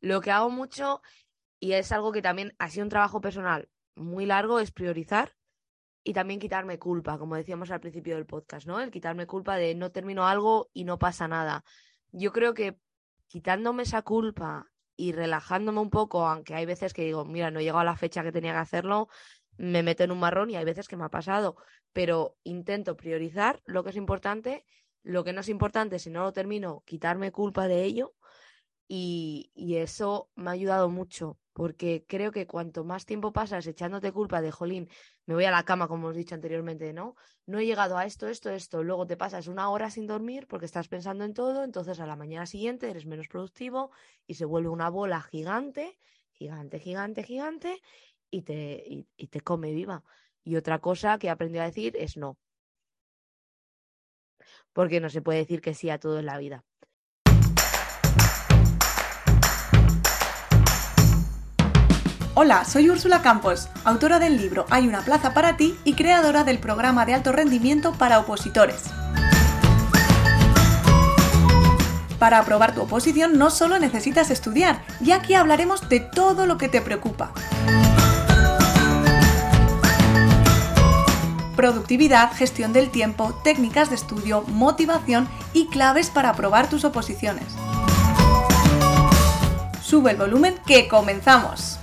Lo que hago mucho, y es algo que también ha sido un trabajo personal muy largo, es priorizar y también quitarme culpa, como decíamos al principio del podcast, ¿no? El quitarme culpa de no termino algo y no pasa nada. Yo creo que quitándome esa culpa y relajándome un poco, aunque hay veces que digo, mira, no he llegado a la fecha que tenía que hacerlo, me meto en un marrón y hay veces que me ha pasado, pero intento priorizar lo que es importante, lo que no es importante, si no lo termino, quitarme culpa de ello y, y eso me ha ayudado mucho porque creo que cuanto más tiempo pasas echándote culpa de, jolín, me voy a la cama, como hemos dicho anteriormente, ¿no? No he llegado a esto, esto, esto, luego te pasas una hora sin dormir porque estás pensando en todo, entonces a la mañana siguiente eres menos productivo y se vuelve una bola gigante, gigante, gigante, gigante y te, y, te come viva. Y otra cosa que he aprendido a decir es no. Porque no se puede decir que sí a todo en la vida. Hola, soy Úrsula Campos, autora del libro Hay una plaza para ti y creadora del programa de alto rendimiento para opositores. Para aprobar tu oposición no solo necesitas estudiar, ya aquí hablaremos de todo lo que te preocupa. Productividad, gestión del tiempo, técnicas de estudio, motivación y claves para aprobar tus oposiciones. Sube el volumen que comenzamos.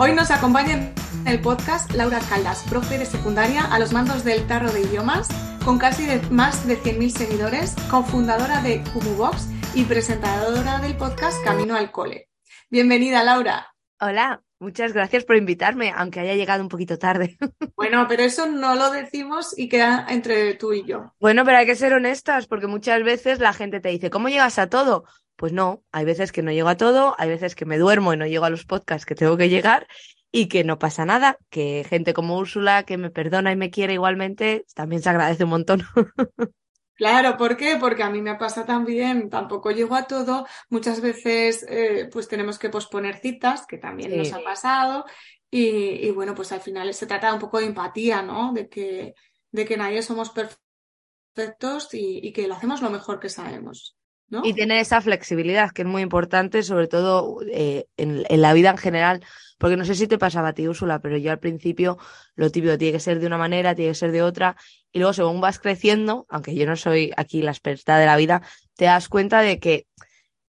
Hoy nos acompaña en el podcast Laura Caldas, profe de secundaria a los mandos del Tarro de Idiomas, con casi más de 100.000 seguidores, cofundadora de Cumubox y presentadora del podcast Camino al Cole. Bienvenida, Laura. Hola, muchas gracias por invitarme, aunque haya llegado un poquito tarde. Bueno, pero eso no lo decimos y queda entre tú y yo. Bueno, pero hay que ser honestas, porque muchas veces la gente te dice, ¿cómo llegas a todo? Pues no, hay veces que no llego a todo, hay veces que me duermo y no llego a los podcasts que tengo que llegar y que no pasa nada, que gente como Úrsula que me perdona y me quiere igualmente, también se agradece un montón. Claro, ¿por qué? Porque a mí me pasa también, tampoco llego a todo, muchas veces eh, pues tenemos que posponer citas, que también nos ha pasado, y, bueno, pues al final se trata un poco de empatía, ¿no? De que, de que nadie somos perfectos y, y que lo hacemos lo mejor que sabemos. Y tener esa flexibilidad, que es muy importante, sobre todo eh, en, la vida en general, porque no sé si te pasaba a ti, Úrsula, pero yo al principio lo típico tiene que ser de una manera, tiene que ser de otra, y luego según vas creciendo, aunque yo no soy aquí la experta de la vida, te das cuenta de que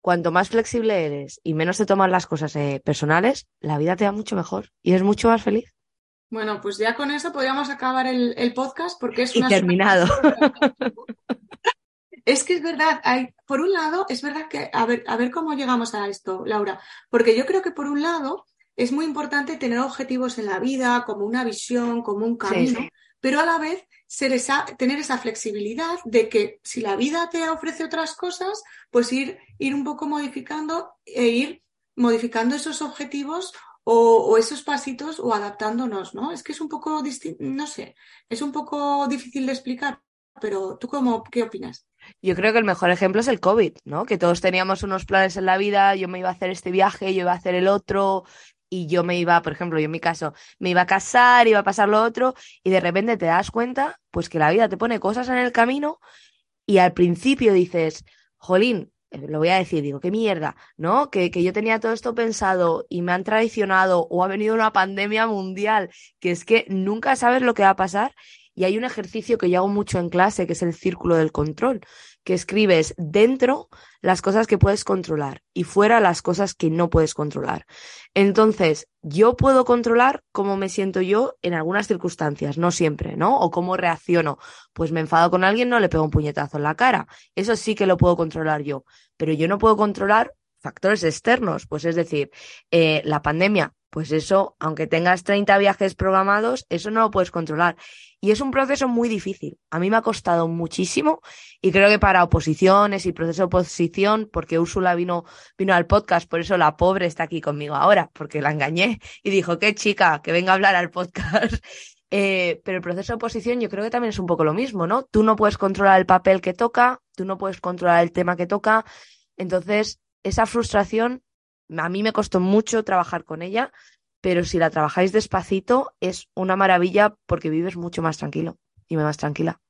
cuanto más flexible eres y menos te tomas las cosas eh, personales, la vida te va mucho mejor y es mucho más feliz. Bueno, pues ya con eso podríamos acabar el, el podcast porque es una... Terminado. Es que es verdad, hay, por un lado, es verdad que, a ver, a ver cómo llegamos a esto, Laura, porque yo creo que por un lado es muy importante tener objetivos en la vida, como una visión, como un camino, pero a la vez ser esa, tener esa flexibilidad de que si la vida te ofrece otras cosas, pues ir, ir un poco modificando e ir modificando esos objetivos o, o, esos pasitos o adaptándonos, ¿no? Es que es un poco distinto, no sé, es un poco difícil de explicar, pero ¿tú cómo, qué opinas? Yo creo que el mejor ejemplo es el COVID, ¿no? Que todos teníamos unos planes en la vida, yo me iba a hacer este viaje, yo iba a hacer el otro, y yo me iba, por ejemplo, yo en mi caso, me iba a casar, iba a pasar lo otro, y de repente te das cuenta, pues que la vida te pone cosas en el camino, y al principio dices, jolín, eh, lo voy a decir, digo, qué mierda, ¿no? Que, que yo tenía todo esto pensado y me han traicionado o ha venido una pandemia mundial, que es que nunca sabes lo que va a pasar y hay un ejercicio que yo hago mucho en clase, que es el círculo del control, que escribes dentro las cosas que puedes controlar y fuera las cosas que no puedes controlar. Entonces, yo puedo controlar cómo me siento yo en algunas circunstancias, no siempre, ¿no? O cómo reacciono. Pues me enfado con alguien, no le pego un puñetazo en la cara. Eso sí que lo puedo controlar yo, pero yo no puedo controlar factores externos, pues es decir, eh, la pandemia, pues eso, aunque tengas 30 viajes programados, eso no lo puedes controlar. Y es un proceso muy difícil. A mí me ha costado muchísimo y creo que para oposiciones y proceso de oposición, porque Úrsula vino, vino al podcast, por eso la pobre está aquí conmigo ahora, porque la engañé y dijo, qué chica, que venga a hablar al podcast. Eh, pero el proceso de oposición yo creo que también es un poco lo mismo, ¿no? Tú no puedes controlar el papel que toca, tú no puedes controlar el tema que toca. Entonces, esa frustración a mí me costó mucho trabajar con ella, pero si la trabajáis despacito es una maravilla porque vives mucho más tranquilo. y me vas tranquila.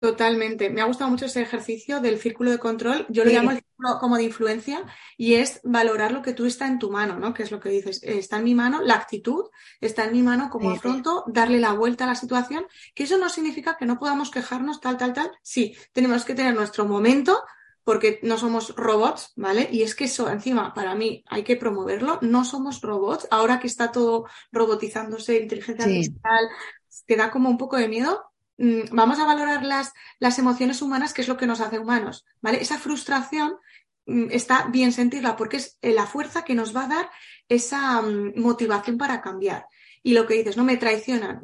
Totalmente. Me ha gustado mucho ese ejercicio del círculo de control. Yo lo llamo el círculo como de influencia y es valorar lo que tú está en tu mano, ¿no? Que es lo que dices. Está en mi mano la actitud, está en mi mano como afronto, darle la vuelta a la situación, que eso no significa que no podamos quejarnos tal, tal, tal. Sí, tenemos que tener nuestro momento porque no somos robots, ¿vale? Y es que eso, encima, para mí hay que promoverlo. No somos robots. Ahora que está todo robotizándose, inteligencia artificial, te da como un poco de miedo Mm, vamos a valorar las, las emociones humanas, que es lo que nos hace humanos, ¿vale? Esa frustración mm, está bien sentirla porque es eh, la fuerza que nos va a dar esa mm, motivación para cambiar. Y lo que dices, no me traicionan,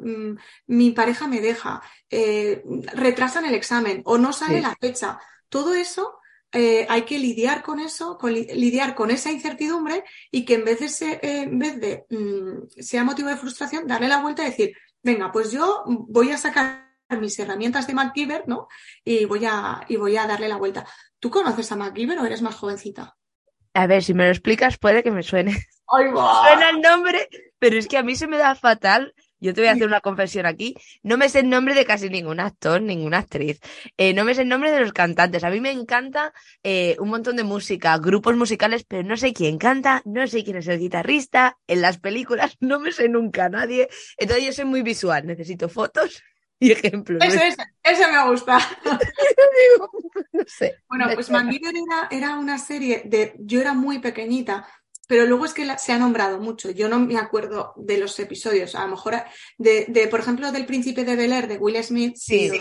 mi pareja me deja, eh, retrasan el examen o no sale la fecha. Todo eso eh, hay que lidiar con eso, lidiar con esa incertidumbre y que en vez de, en vez de sea motivo de frustración, darle la vuelta y decir, venga, pues yo voy a sacar mis herramientas de MacGyver, ¿no? Y voy a, y voy a darle la vuelta. ¿Tú conoces a MacGyver o eres más jovencita? A ver, si me lo explicas puede que me suene. ¡Ay, Suena el nombre, pero es que a mí se me da fatal. Yo te voy a hacer una confesión aquí. No me sé el nombre de casi ningún actor, ninguna actriz. Eh, no me sé el nombre de los cantantes. A mí me encanta eh, un montón de música, grupos musicales, pero no sé quién canta, no sé quién es el guitarrista. En las películas no me sé nunca a nadie. Entonces yo soy muy visual. Necesito fotos y ejemplos. Ese, ese, me gusta. no sé. Bueno, pues era, era una serie de. Yo era muy pequeñita, pero luego es que se ha nombrado mucho. Yo no me acuerdo de los episodios. A lo mejor de, de por ejemplo, del Príncipe de Bel Air de Will Smith. Sí.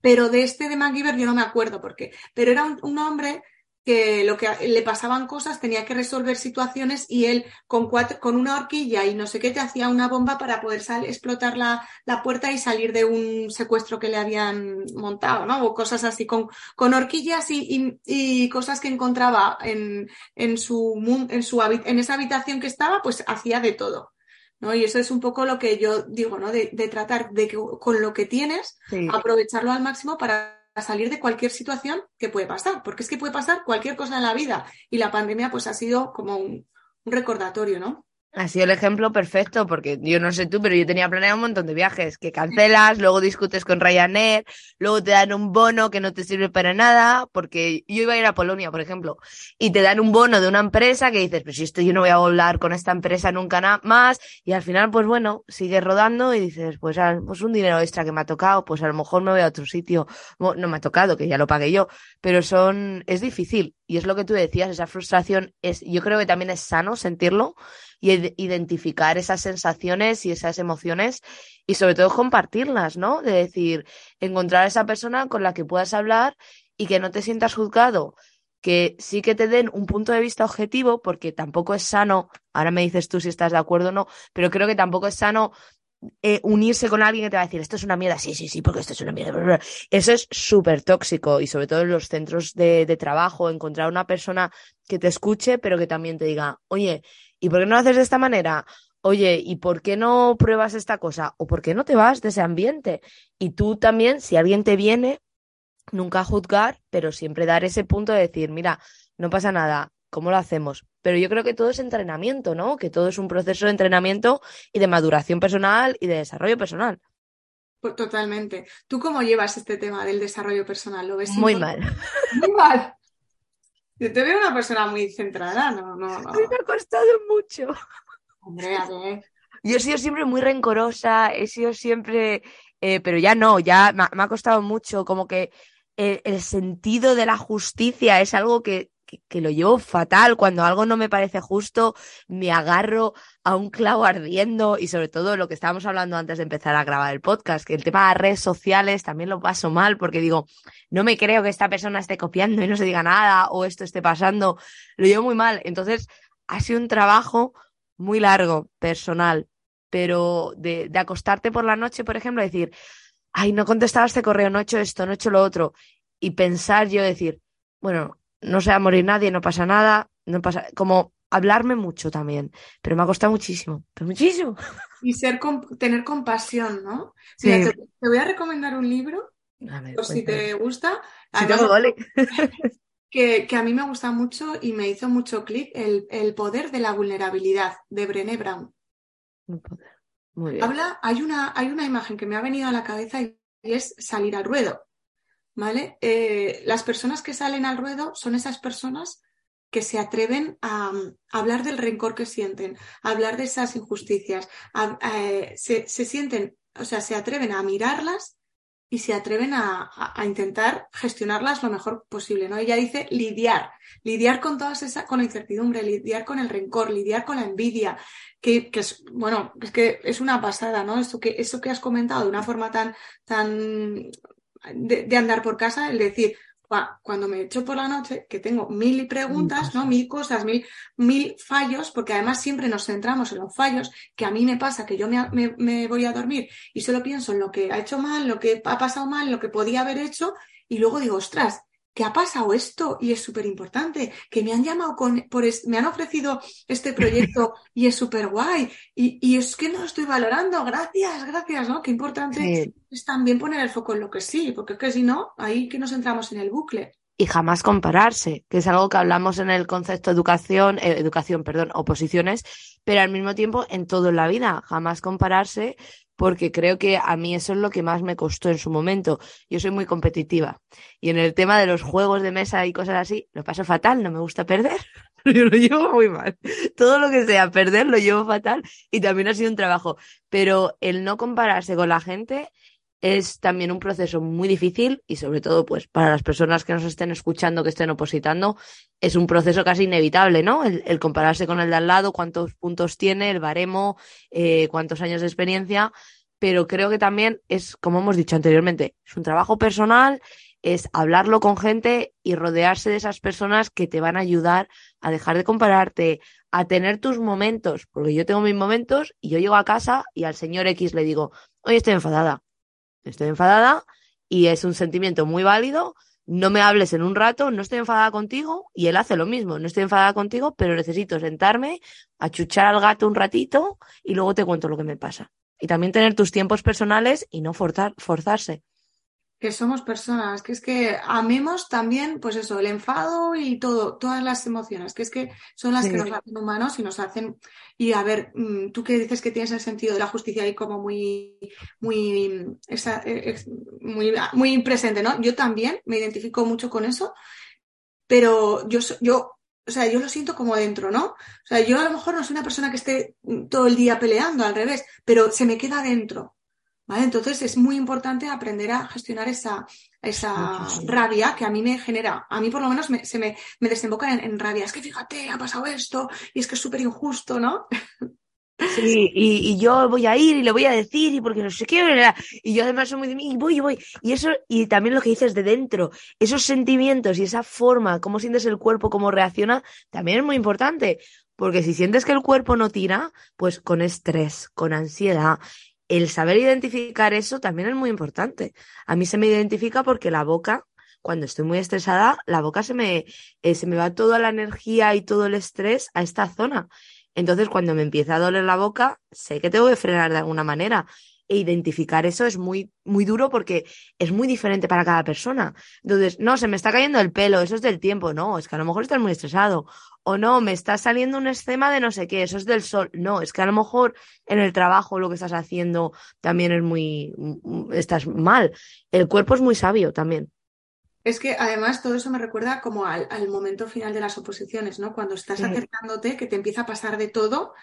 Pero de este de MacGyver yo no me acuerdo por qué. Pero era un hombre que lo que le pasaban cosas, tenía que resolver situaciones y él con, cuatro, con una horquilla y no sé qué te hacía una bomba para poder explotar la, la, puerta y salir de un secuestro que le habían montado, ¿no? O cosas así, con, con horquillas y, y, cosas que encontraba en, en, su, en, su, en esa habitación que estaba, pues hacía de todo. ¿no? Y eso es un poco lo que yo digo, ¿no? De, de tratar de que con lo que tienes, aprovecharlo al máximo para salir de cualquier situación que puede pasar, porque es que puede pasar cualquier cosa en la vida y la pandemia pues ha sido como un, un recordatorio, ¿no? Ha sido el ejemplo perfecto, porque yo no sé tú, pero yo tenía planeado un montón de viajes que cancelas, luego discutes con Ryanair, luego te dan un bono que no te sirve para nada, porque yo iba a ir a Polonia, por ejemplo, y te dan un bono de una empresa que dices, pues si esto yo no voy a volar con esta empresa nunca más, y al final, pues bueno, sigues rodando y dices, pues, pues un dinero extra que me ha tocado, pues a lo mejor me voy a otro sitio, no me ha tocado, que ya lo pagué yo, pero son, es difícil, y es lo que tú decías, esa frustración es, yo creo que también es sano sentirlo, y identificar esas sensaciones y esas emociones y sobre todo compartirlas, ¿no? De decir, encontrar a esa persona con la que puedas hablar y que no te sientas juzgado, que sí que te den un punto de vista objetivo, porque tampoco es sano, ahora me dices tú si estás de acuerdo o no, pero creo que tampoco es sano eh, unirse con alguien que te va a decir, esto es una mierda, sí, sí, sí, porque esto es una mierda. Eso es súper tóxico y sobre todo en los centros de, de, trabajo, encontrar una persona que te escuche, pero que también te diga, oye, ¿y por qué no lo haces de esta manera? Oye, ¿y por qué no pruebas esta cosa? ¿O por qué no te vas de ese ambiente? Y tú también, si alguien te viene, nunca juzgar, pero siempre dar ese punto de decir, mira, no pasa nada, ¿cómo lo hacemos? Pero yo creo que todo es entrenamiento, ¿no? Que todo es un proceso de entrenamiento y de maduración personal y de desarrollo personal. Pues totalmente. ¿Tú cómo llevas este tema del desarrollo personal? ¿Lo ves muy mal? Muy mal. Yo te veo una persona muy centrada, no, no, no. Me ha costado mucho. Hombre, a ver. Yo he sido siempre muy rencorosa, he sido siempre, eh, pero ya no, ya me, ha costado mucho, como que el, sentido de la justicia es algo que, que, lo llevo fatal. Cuando algo no me parece justo, me agarro a un clavo ardiendo y sobre todo lo que estábamos hablando antes de empezar a grabar el podcast, que el tema de redes sociales también lo paso mal porque digo, no me creo que esta persona esté copiando y no se diga nada o esto esté pasando. Lo llevo muy mal. Entonces, ha sido un trabajo muy largo, personal, pero de, de acostarte por la noche, por ejemplo, decir, ay, no contestaba este correo, no he hecho esto, no he hecho lo otro, y pensar yo decir, bueno, no se va a morir nadie, no pasa nada, no pasa, como hablarme mucho también, pero me ha costado muchísimo, pero muchísimo. Y ser tener compasión, ¿no? te, voy a recomendar un libro, por si te gusta. que, que, a mí me gusta mucho y me hizo mucho clic, el, el, poder de la vulnerabilidad, de Brené Brown. Muy bien. Habla, hay una, hay una imagen que me ha venido a la cabeza y es salir al ruedo. ¿Vale? Eh, las personas que salen al ruedo son esas personas que se atreven a, hablar del rencor que sienten, a hablar de esas injusticias, eh, se, sienten, o sea, se atreven a mirarlas y se atreven a, intentar gestionarlas lo mejor posible, ¿no? Ella dice lidiar, lidiar con todas esas, con la incertidumbre, lidiar con el rencor, lidiar con la envidia, que, es, bueno, es que es una pasada, ¿no? Esto que, eso que has comentado de una forma tan, tan de, andar por casa, el decir, cuando me echo por la noche, que tengo mil preguntas, ¿no? Mil cosas, mil, mil fallos, porque además siempre nos centramos en los fallos, que a mí me pasa que yo me, me, voy a dormir y solo pienso en lo que ha hecho mal, lo que ha pasado mal, lo que podía haber hecho, y luego digo, ostras, que ha pasado esto y es súper importante, que me han llamado con, por me han ofrecido este proyecto y es súper guay y, es que no lo estoy valorando, gracias, gracias, ¿no? Qué importante es también poner el foco en lo que sí, porque es que si no, ahí que nos entramos en el bucle. Y jamás compararse, que es algo que hablamos en el concepto educación, eh, educación, perdón, oposiciones, pero al mismo tiempo en todo en la vida, jamás compararse porque creo que a mí eso es lo que más me costó en su momento. Yo soy muy competitiva y en el tema de los juegos de mesa y cosas así, lo paso fatal, no me gusta perder. Yo lo llevo muy mal. Todo lo que sea perder lo llevo fatal y también ha sido un trabajo. Pero el no compararse con la gente es también un proceso muy difícil y sobre todo pues para las personas que nos estén escuchando, que estén opositando, es un proceso casi inevitable, ¿no? El, compararse con el de al lado, cuántos puntos tiene, el baremo, eh, cuántos años de experiencia, pero creo que también es, como hemos dicho anteriormente, es un trabajo personal, es hablarlo con gente y rodearse de esas personas que te van a ayudar a dejar de compararte, a tener tus momentos, porque yo tengo mis momentos y yo llego a casa y al señor X le digo, hoy estoy enfadada estoy enfadada y es un sentimiento muy válido. No me hables en un rato, no estoy enfadada contigo y él hace lo mismo. No estoy enfadada contigo, pero necesito sentarme, achuchar al gato un ratito y luego te cuento lo que me pasa. Y también tener tus tiempos personales y no forzar, forzarse que somos personas, que es que amemos también, pues eso, el enfado y todo, todas las emociones, que es que son las que nos hacen humanos y nos hacen, y a ver, mm, tú que dices que tienes el sentido de la justicia ahí como muy, muy, esa, eh, muy, muy presente, ¿no? Yo también me identifico mucho con eso, pero yo, yo, o sea, yo lo siento como dentro, ¿no? O sea, yo a lo mejor no soy una persona que esté todo el día peleando, al revés, pero se me queda dentro. Entonces es muy importante aprender a gestionar esa, esa rabia que a mí me genera, a mí por lo menos se me, desemboca en, rabia. Es que fíjate, ha pasado esto y es que es súper injusto, ¿no? Sí, y, yo voy a ir y le voy a decir y porque no sé qué, y yo además soy muy de mí y voy y voy. Y eso, y también lo que dices de dentro, esos sentimientos y esa forma, cómo sientes el cuerpo, cómo reacciona, también es muy importante. Porque si sientes que el cuerpo no tira, pues con estrés, con ansiedad, el saber identificar eso también es muy importante. A mí se me identifica porque la boca, cuando estoy muy estresada, la boca se me, eh, se me va toda la energía y todo el estrés a esta zona. Entonces, cuando me empieza a doler la boca, sé que tengo que frenar de alguna manera e identificar eso es muy, muy duro porque es muy diferente para cada persona. Entonces, no, se me está cayendo el pelo, eso es del tiempo, no, es que a lo mejor estás muy estresado. O no, me está saliendo un escema de no sé qué, eso es del sol. No, es que a lo mejor en el trabajo lo que estás haciendo también es muy, estás mal. El cuerpo es muy sabio también. Es que además todo eso me recuerda como al, momento final de las oposiciones, ¿no? Cuando estás acercándote, que te empieza a pasar de todo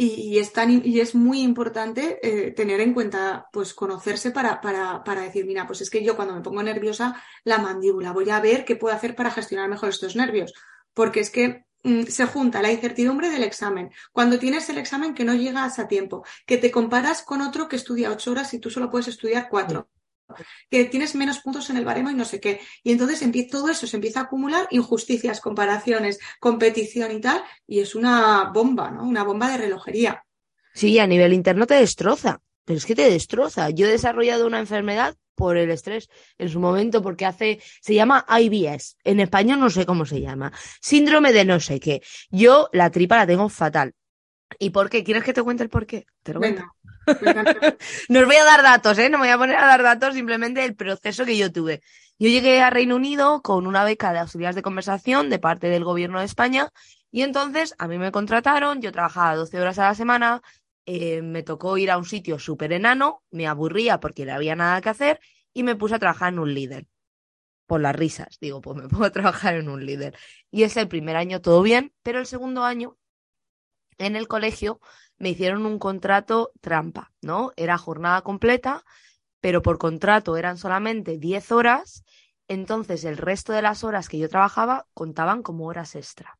y, es, y es muy importante eh, tener en cuenta, pues conocerse para, para, para, decir, mira, pues es que yo cuando me pongo nerviosa, la mandíbula, voy a ver qué puedo hacer para gestionar mejor estos nervios. Porque es que mm, se junta la incertidumbre del examen. Cuando tienes el examen que no llegas a tiempo, que te comparas con otro que estudia ocho horas y tú solo puedes estudiar cuatro que tienes menos puntos en el baremo y no sé qué. Y entonces todo eso se empieza a acumular, injusticias, comparaciones, competición y tal, y es una bomba, ¿no? Una bomba de relojería. Sí, a nivel interno te destroza, pero es que te destroza. Yo he desarrollado una enfermedad por el estrés en su momento, porque hace, se llama IBS, en español no sé cómo se llama, síndrome de no sé qué. Yo la tripa la tengo fatal. ¿Y por qué? ¿Quieres que te cuente el por qué? Te lo cuento. No os voy a dar datos, ¿eh? No me voy a poner a dar datos, simplemente el proceso que yo tuve. Yo llegué a Reino Unido con una beca de auxiliares de conversación de parte del gobierno de España y entonces a mí me contrataron, yo trabajaba 12 horas a la semana, eh, me tocó ir a un sitio súper enano, me aburría porque no había nada que hacer y me puse a trabajar en un líder. Por las risas, digo, pues me pongo a trabajar en un líder. Y es el primer año todo bien, pero el segundo año en el colegio me hicieron un contrato trampa, ¿no? Era jornada completa, pero por contrato eran solamente 10 horas, entonces el resto de las horas que yo trabajaba contaban como horas extra.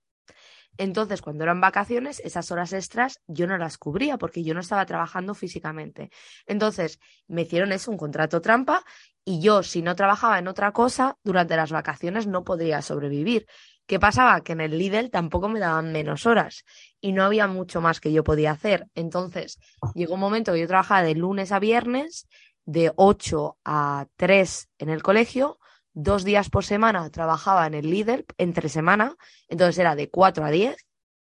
Entonces, cuando eran vacaciones, esas horas extras yo no las cubría porque yo no estaba trabajando físicamente. Entonces, me hicieron eso, un contrato trampa, y yo, si no trabajaba en otra cosa, durante las vacaciones no podría sobrevivir. ¿Qué pasaba? Que en el Lidl tampoco me daban menos horas y no había mucho más que yo podía hacer. Entonces, llegó un momento que yo trabajaba de lunes a viernes, de 8 a 3 en el colegio, dos días por semana trabajaba en el Lidl, entre semana, entonces era de 4 a 10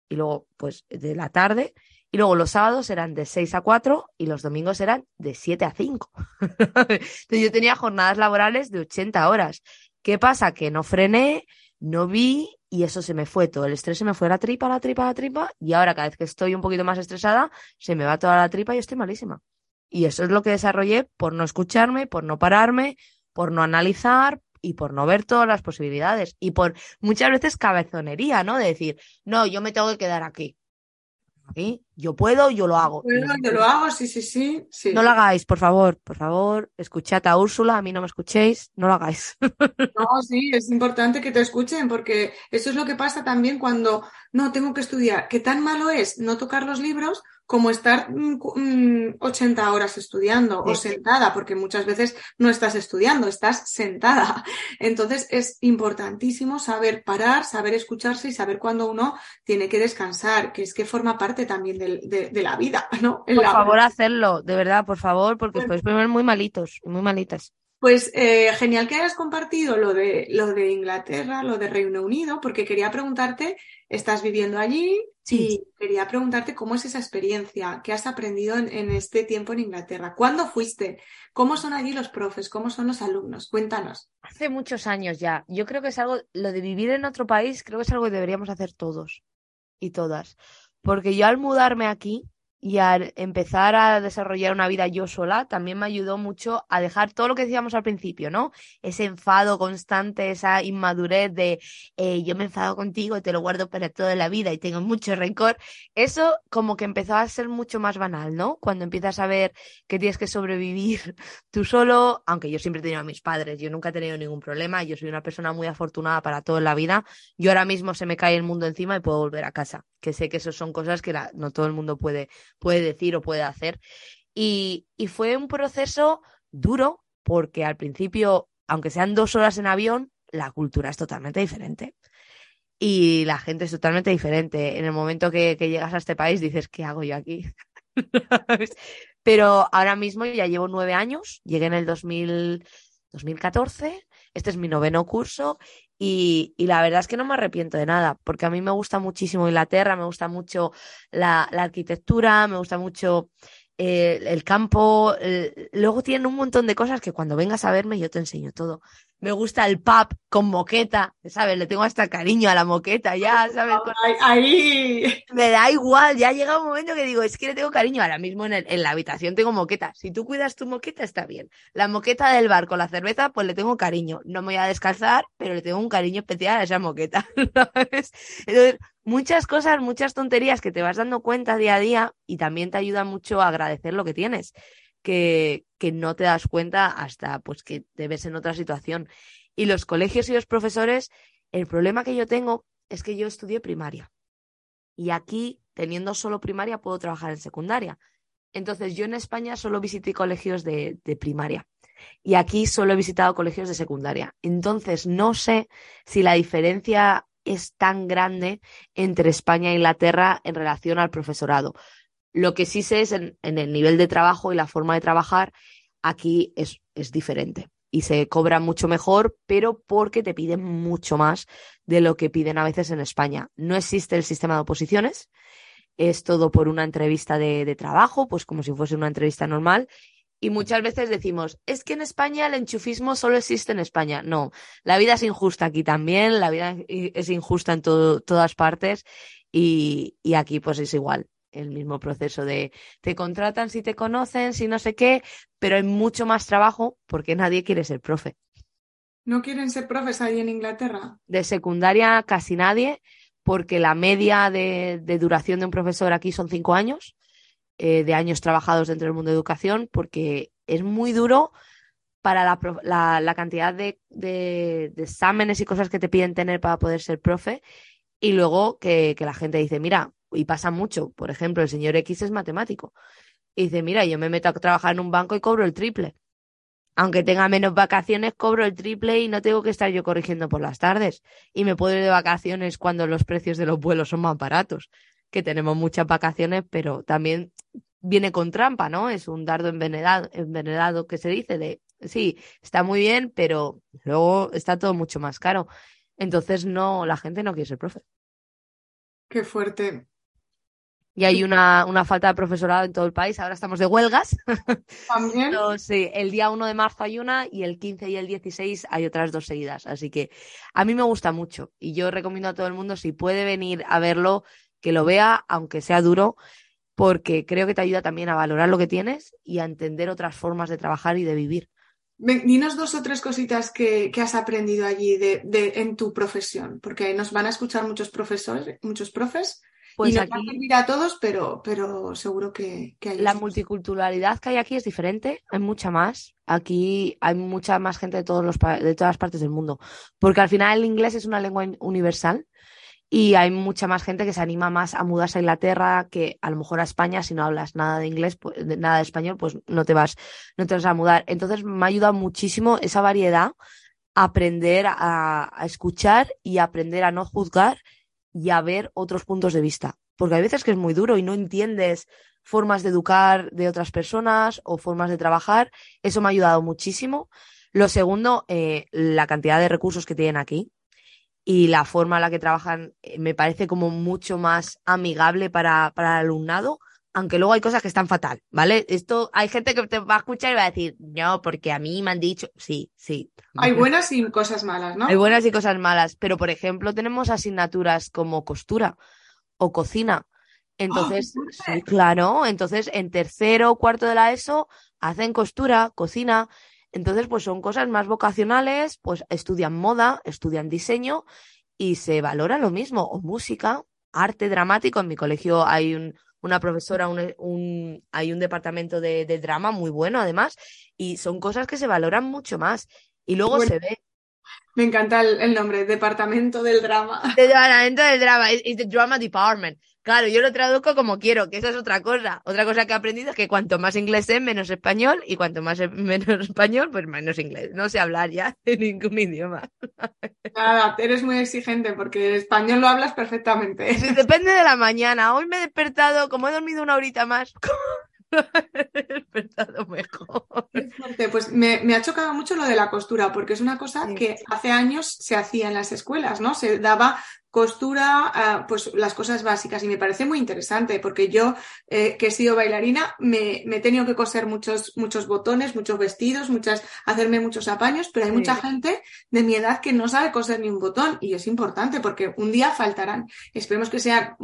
y luego pues de la tarde. Y luego los sábados eran de 6 a 4 y los domingos eran de 7 a 5. Entonces yo tenía jornadas laborales de 80 horas. ¿Qué pasa? Que no frené, no vi y eso se me fue todo. El estrés se me fue la tripa, la tripa, la tripa y ahora cada vez que estoy un poquito más estresada, se me va toda la tripa y estoy malísima. Y eso es lo que desarrollé por no escucharme, por no pararme, por no analizar y por no ver todas las posibilidades y por muchas veces cabezonería, ¿no? De decir, no, yo me tengo que quedar aquí. Yo puedo, yo lo hago. yo lo hago, sí, sí, sí, sí. No lo hagáis, por favor, por favor, escuchad a Úrsula, a mí no me escuchéis, no lo hagáis. No, sí, es importante que te escuchen porque eso es lo que pasa también cuando no tengo que estudiar. ¿Qué tan malo es no tocar los libros como estar 80 mm, mm, horas estudiando o sentada, porque muchas veces no estás estudiando, estás sentada. Entonces es importantísimo saber parar, saber escucharse y saber cuándo uno tiene que descansar, que es que forma parte también de, la vida, ¿no? por favor, hacerlo, de verdad, por favor, porque os podéis poner muy malitos, muy malitas. Pues eh, genial que hayas compartido lo de, lo de Inglaterra, lo de Reino Unido, porque quería preguntarte, estás viviendo allí y quería preguntarte cómo es esa experiencia, qué has aprendido en, este tiempo en Inglaterra, cuándo fuiste, cómo son allí los profes, cómo son los alumnos, cuéntanos. Hace muchos años ya, yo creo que es algo, lo de vivir en otro país, creo que es algo que deberíamos hacer todos y todas, porque yo al mudarme aquí, y al empezar a desarrollar una vida yo sola, también me ayudó mucho a dejar todo lo que decíamos al principio, ¿no? Ese enfado constante, esa inmadurez de eh, yo me enfado contigo y te lo guardo para toda la vida y tengo mucho rencor. Eso como que empezó a ser mucho más banal, ¿no? Cuando empiezas a ver que tienes que sobrevivir tú solo, aunque yo siempre he tenido a mis padres, yo nunca he tenido ningún problema, yo soy una persona muy afortunada para toda la vida. Yo ahora mismo se me cae el mundo encima y puedo volver a casa, que sé que eso son cosas que no todo el mundo puede puede decir o puede hacer. Y, fue un proceso duro porque al principio, aunque sean dos horas en avión, la cultura es totalmente diferente. Y la gente es totalmente diferente. En el momento que, llegas a este país dices, ¿qué hago yo aquí? Pero ahora mismo ya llevo nueve años, llegué en el 2014, este es mi noveno curso y, la verdad es que no me arrepiento de nada, porque a mí me gusta muchísimo Inglaterra, me gusta mucho la, la arquitectura, me gusta mucho eh, el campo. luego tienen un montón de cosas que cuando vengas a verme yo te enseño todo. Me gusta el pub con moqueta, ¿sabes? Le tengo hasta cariño a la moqueta, ya, ¿sabes? Ahí. Me da igual, ya llega un momento que digo, es que le tengo cariño. Ahora mismo en, en la habitación tengo moqueta. Si tú cuidas tu moqueta, está bien. La moqueta del bar con la cerveza, pues le tengo cariño. No me voy a descalzar, pero le tengo un cariño especial a esa moqueta, ¿sabes? Entonces, muchas cosas, muchas tonterías que te vas dando cuenta día a día y también te ayuda mucho a agradecer lo que tienes, que, no te das cuenta hasta pues que te ves en otra situación. Y los colegios y los profesores, el problema que yo tengo es que yo estudié primaria y aquí, teniendo solo primaria, puedo trabajar en secundaria. Entonces, yo en España solo visité colegios de, de primaria y aquí solo he visitado colegios de secundaria. Entonces, no sé si la diferencia es tan grande entre España e Inglaterra en relación al profesorado. Lo que sí sé es en, el nivel de trabajo y la forma de trabajar, aquí es, es diferente y se cobra mucho mejor, pero porque te piden mucho más de lo que piden a veces en España. No existe el sistema de oposiciones, es todo por una entrevista de, de, trabajo, pues como si fuese una entrevista normal, y muchas veces decimos, es que en España el enchufismo solo existe en España. No, la vida es injusta aquí también, la vida es injusta en todas partes y, aquí pues es igual. El mismo proceso de te contratan si te conocen, si no sé qué, pero hay mucho más trabajo porque nadie quiere ser profe. ¿No quieren ser profes ahí en Inglaterra? De secundaria casi nadie, porque la media de, duración de un profesor aquí son cinco años, eh, de años trabajados dentro del mundo de educación, porque es muy duro para la, cantidad de, exámenes y cosas que te piden tener para poder ser profe. Y luego que, que la gente dice, mira, y pasa mucho, por ejemplo, el señor X es matemático. Y dice, mira, yo me meto a trabajar en un banco y cobro el triple aunque tenga menos vacaciones, cobro el triple y no tengo que estar yo corrigiendo por las tardes. Y me puedo ir de vacaciones cuando los precios de los vuelos son más baratos, que tenemos muchas vacaciones, pero también viene con trampa, ¿no? Es un dardo envenenado, envenenado que se dice de, sí, está muy bien, pero luego está todo mucho más caro. Entonces, no, la gente no quiere ser profe. Qué fuerte. Y hay una, una, falta de profesorado en todo el país. Ahora estamos de huelgas. También. sí, el día 1 de marzo hay una y el 15 y el 16 hay otras dos seguidas. Así que a mí me gusta mucho y yo recomiendo a todo el mundo, si puede venir a verlo, que lo vea, aunque sea duro, porque creo que te ayuda también a valorar lo que tienes y a entender otras formas de trabajar y de vivir. Dinos dos o tres cositas que, has aprendido allí de, de, en tu profesión, porque nos van a escuchar muchos profesores, muchos profes pues y aquí, a todos, pero, pero seguro que, hay. La multiculturalidad que hay aquí es diferente, hay mucha más. Aquí hay mucha más gente de, todos los, de todas partes del mundo. Porque al final el inglés es una lengua universal y hay mucha más gente que se anima más a mudarse a Inglaterra que a lo mejor a España. Si no hablas nada de inglés, pues, nada de español, pues no te vas, no te vas a mudar. Entonces me ha ayudado muchísimo esa variedad aprender a, a escuchar y aprender a no juzgar y a ver otros puntos de vista. Porque hay veces que es muy duro y no entiendes formas de educar de otras personas o formas de trabajar. Eso me ha ayudado muchísimo. Lo segundo, eh, la cantidad de recursos que tienen aquí y la forma en la que trabajan eh, me parece como mucho más amigable para, para el alumnado aunque luego hay cosas que están fatal, ¿vale? Esto hay gente que te va a escuchar y va a decir, no, porque a mí me han dicho, sí, sí. Hay buenas y cosas malas, ¿no? Hay buenas y cosas malas, pero por ejemplo tenemos asignaturas como costura o cocina. Entonces, sí, claro, entonces en tercero o cuarto de la ESO hacen costura, cocina. Entonces, pues son cosas más vocacionales, pues estudian moda, estudian diseño y se valora lo mismo, o música, arte dramático. En mi colegio hay un, una profesora, un, hay un departamento de, drama muy bueno además, y son cosas que se valoran mucho más. Y luego se ve. Me encanta el, nombre, Departamento del Drama. Departamento del Drama, es the Drama Department. Claro, yo lo traduzco como quiero, que esa es otra cosa. Otra cosa que he aprendido es que cuanto más inglés sé, menos español, y cuanto más menos español, pues menos inglés. No sé hablar ya de ningún idioma. Nada, eres muy exigente porque español lo hablas perfectamente. depende de la mañana. Hoy me he despertado, como he dormido una horita más, despertado mejor. Pues me, ha chocado mucho lo de la costura, porque es una cosa que hace años se hacía en las escuelas, ¿no? Se daba costura, ah, pues las cosas básicas. Y me parece muy interesante porque yo, eh, que he sido bailarina, me, he tenido que coser muchos, muchos botones, muchos vestidos, muchas, hacerme muchos apaños, pero hay mucha gente de mi edad que no sabe coser ni un botón y es importante porque un día faltarán. Esperemos que sea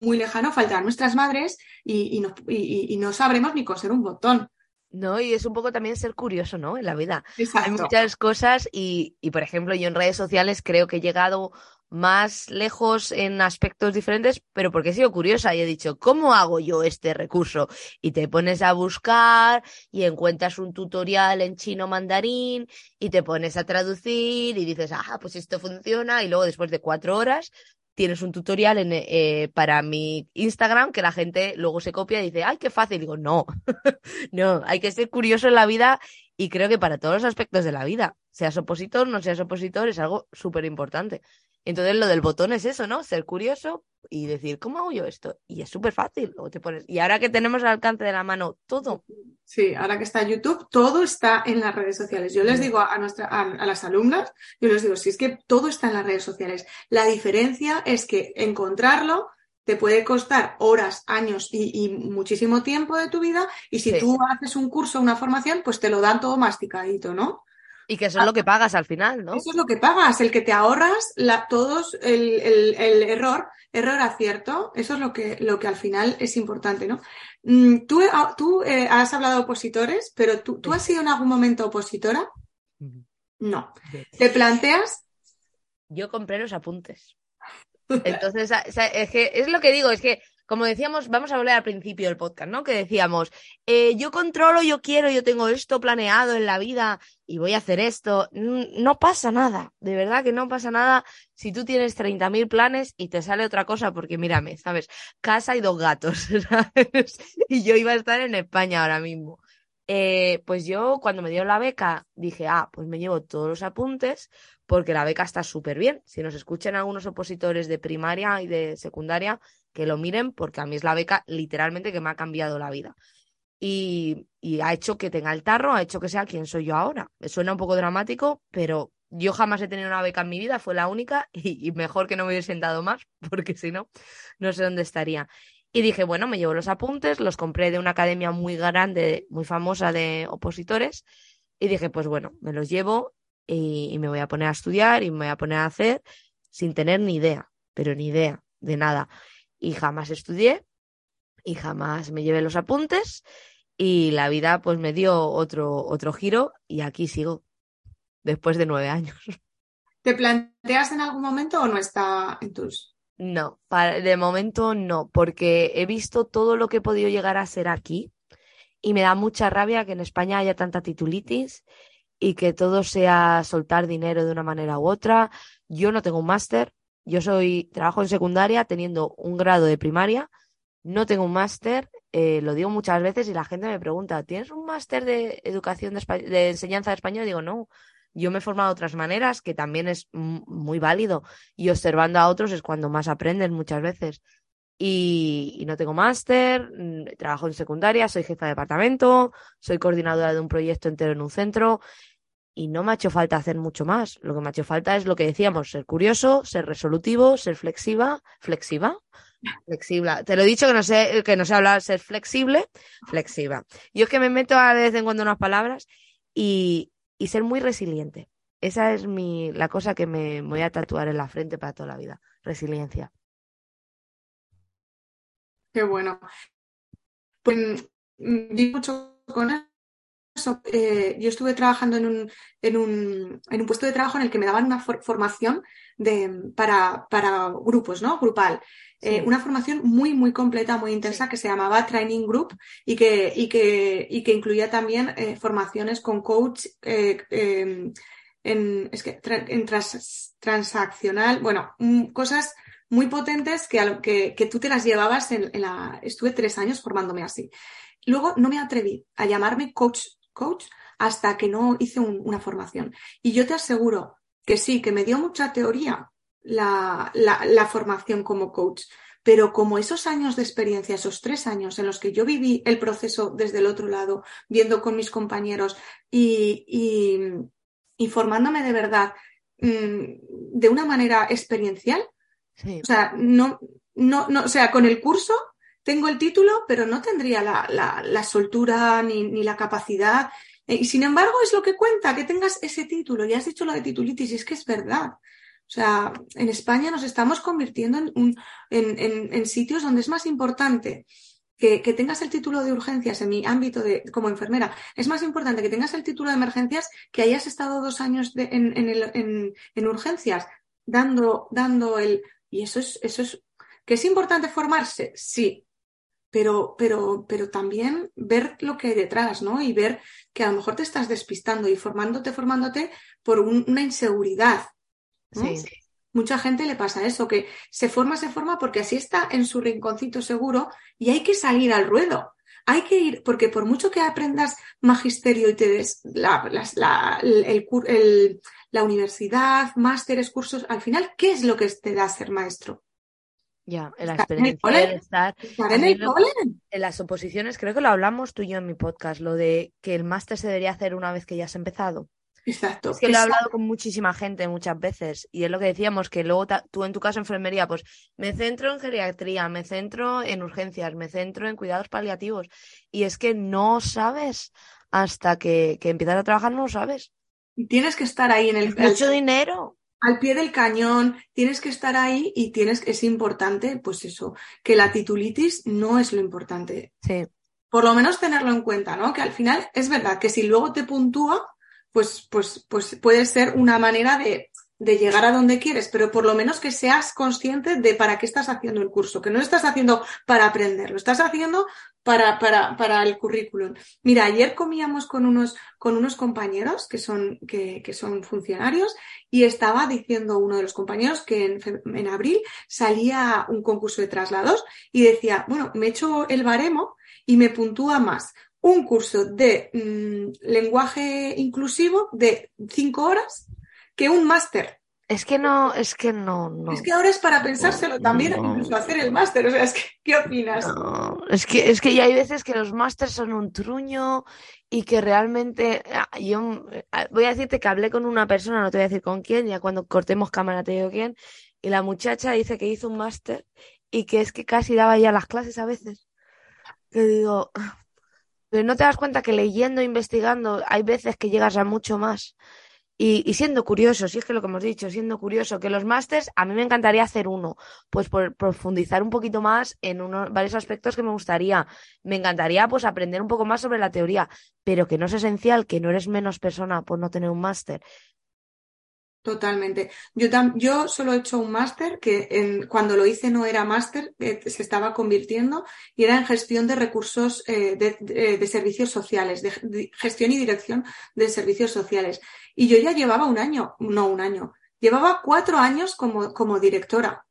muy lejano, faltarán nuestras madres y, no, y no sabremos ni coser un botón. No, y es un poco también ser curioso, ¿no? En la vida. Hay muchas cosas y, y, por ejemplo, yo en redes sociales creo que he llegado más lejos en aspectos diferentes, pero porque he sido curiosa y he dicho, ¿cómo hago yo este recurso? Y te pones a buscar y encuentras un tutorial en chino mandarín y te pones a traducir y dices, ah, pues esto funciona y luego después de cuatro horas tienes un tutorial en, eh, para mi Instagram que la gente luego se copia y dice, ay, qué fácil. digo, no, no, hay que ser curioso en la vida y creo que para todos los aspectos de la vida, seas opositor, no seas opositor, es algo súper importante. Entonces lo del botón es eso, ¿no? Ser curioso y decir, ¿cómo hago yo esto? Y es súper fácil. te pones... Y ahora que tenemos al alcance de la mano todo. Sí, ahora que está YouTube, todo está en las redes sociales. Yo les digo a, nuestra, a, las alumnas, yo les digo, si es que todo está en las redes sociales. La diferencia es que encontrarlo te puede costar horas, años y, muchísimo tiempo de tu vida. Y si tú haces un curso, una formación, pues te lo dan todo masticadito, ¿no? Y que eso es lo que pagas al final, ¿no? Eso es lo que pagas, el que te ahorras la, todos el, el, el error, error acierto, eso es lo que, lo que al final es importante, ¿no? Mm, tú, ah, tú eh, has hablado de opositores, pero tú, ¿tú has sido en algún momento opositora? No. ¿Te planteas? Yo compré los apuntes. Entonces, es que es lo que digo, es que como decíamos, vamos a volver al principio del podcast, ¿no? Que decíamos, eh, yo controlo, yo quiero, yo tengo esto planeado en la vida y voy a hacer esto. No pasa nada, de verdad que no pasa nada si tú tienes 30.000 planes y te sale otra cosa, porque mírame, ¿sabes? Casa y dos gatos, ¿sabes? Y yo iba a estar en España ahora mismo. Eh, pues yo cuando me dio la beca dije, ah, pues me llevo todos los apuntes porque la beca está súper bien. Si nos escuchan algunos opositores de primaria y de secundaria, que lo miren porque a mí es la beca literalmente que me ha cambiado la vida. Y, ha hecho que tenga el tarro, ha hecho que sea quien soy yo ahora. Suena un poco dramático, pero yo jamás he tenido una beca en mi vida, fue la única y, mejor que no me hubiese sentado más porque si no, no sé dónde estaría. Y dije, bueno, me llevo los apuntes, los compré de una academia muy grande, muy famosa de opositores y dije, pues bueno, me los llevo y me voy a poner a estudiar y me voy a poner a hacer sin tener ni idea, pero ni idea de nada y jamás estudié y jamás me llevé los apuntes y la vida pues me dio otro, otro giro y aquí sigo después de nueve años. ¿Te planteas en algún momento o no está en tus? No, de momento no, porque he visto todo lo que he podido llegar a ser aquí y me da mucha rabia que en España haya tanta titulitis y que todo sea soltar dinero de una manera u otra. Yo no tengo un máster, yo soy, trabajo en secundaria teniendo un grado de primaria, no tengo un máster, eh, lo digo muchas veces y la gente me pregunta, ¿tienes un máster de educación de, enseñanza de español? Y digo, no, yo me he formado de otras maneras, que también es muy válido, y observando a otros es cuando más aprenden muchas veces. Y, no tengo máster, mm, trabajo en secundaria, soy jefa de departamento, soy coordinadora de un proyecto entero en un centro y no me ha hecho falta hacer mucho más. Lo que me ha hecho falta es lo que decíamos, ser curioso, ser resolutivo, ser flexiva, flexiva, flexible. Te lo he dicho que no sé, que no sé hablar, ser flexible, flexiva. Yo es que me meto a vez en cuando unas palabras y, y ser muy resiliente. Esa es mi, la cosa que me voy a tatuar en la frente para toda la vida. Resiliencia. Qué bueno. Pues mm, mucho con eh, yo estuve trabajando en un, en, un, en un, puesto de trabajo en el que me daban una formación de, para, para, grupos, ¿no? Grupal. Eh, una formación muy, muy completa, muy intensa, que se llamaba Training Group y que, y que, y que incluía también eh, formaciones con coach em, en, es que, en transaccional, bueno, mm, cosas muy potentes que, que, que, tú te las llevabas en, la... Estuve tres años formándome así. Luego no me atreví a llamarme coach coach hasta que no hice una formación. Y yo te aseguro que sí, que me dio mucha teoría la, la, formación como coach, pero como esos años de experiencia, esos tres años en los que yo viví el proceso desde el otro lado, viendo con mis compañeros y, y, formándome de verdad mm, de una manera experiencial, o sea, no, no, no, o sea, con el curso tengo el título, pero no tendría la, soltura ni, la capacidad. Eh, y sin embargo, es lo que cuenta, que tengas ese título. Y has dicho lo de titulitis, y es que es verdad. O sea, en España nos estamos convirtiendo en, en, sitios donde es más importante que, tengas el título de urgencias en mi ámbito de, como enfermera. Es más importante que tengas el título de emergencias que hayas estado dos años en, urgencias dando, dando el... Y eso es, eso es... ¿Que es importante formarse? Sí, pero, pero, pero también ver lo que hay detrás, ¿no? Y ver que a lo mejor te estás despistando y formándote, formándote por una inseguridad. Sí. Mucha gente le pasa eso, que se forma, se forma porque así está en su rinconcito seguro y hay que salir al ruedo. Hay que ir, porque por mucho que aprendas magisterio y te des la, la, el, la universidad, másteres, cursos, al final, ¿qué es lo que te da ser maestro? Ya, la experiencia de estar. en el. En las oposiciones, creo que lo hablamos tú y yo en mi podcast, lo de que el máster se debería hacer una vez que ya has empezado. Exacto. Es que lo he hablado con muchísima gente muchas veces y es lo que decíamos, que luego tú en tu caso enfermería, pues me centro en geriatría, me centro en urgencias, me centro en cuidados paliativos y es que no sabes hasta que, que empiezas a trabajar, no lo sabes. tienes que estar ahí en el... Mucho dinero. Al pie del cañón, tienes que estar ahí y tienes es importante, pues eso, que la titulitis no es lo importante. Sí. Por lo menos tenerlo en cuenta, ¿no? Que al final es verdad que si luego te puntúa, pues, pues, pues puede ser una manera de de llegar a donde quieres, pero por lo menos que seas consciente de para qué estás haciendo el curso, que no lo estás haciendo para aprender, lo estás haciendo para, para, para el currículum. Mira, ayer comíamos con unos, con unos compañeros que son, que, que son funcionarios y estaba diciendo uno de los compañeros que en, en abril salía un concurso de traslados y decía, bueno, me echo el baremo y me puntúa más un curso de mmm, lenguaje inclusivo de cinco horas que un máster. Es que no, es que no, no. Es que ahora es para pensárselo también, no. incluso hacer el máster. O sea, es que, ¿qué opinas? No, es que, es que ya hay veces que los másters son un truño y que realmente. Ah, yo ah, voy a decirte que hablé con una persona, no te voy a decir con quién, ya cuando cortemos cámara te digo quién, y la muchacha dice que hizo un máster y que es que casi daba ya las clases a veces. Que digo, pero no te das cuenta que leyendo, investigando, hay veces que llegas a mucho más. Y, y, siendo curioso, si es que lo que hemos dicho, siendo curioso, que los másters, a mí me encantaría hacer uno, pues por profundizar un poquito más en unos, varios aspectos que me gustaría. Me encantaría pues aprender un poco más sobre la teoría, pero que no es esencial, que no eres menos persona por no tener un máster. Totalmente. Yo, yo solo he hecho un máster que en, cuando lo hice no era máster, eh, se estaba convirtiendo y era en gestión de recursos eh, de, servicios sociales, de, de, gestión y dirección de servicios sociales. Y yo ya llevaba un año, no un año, llevaba cuatro años como, como directora.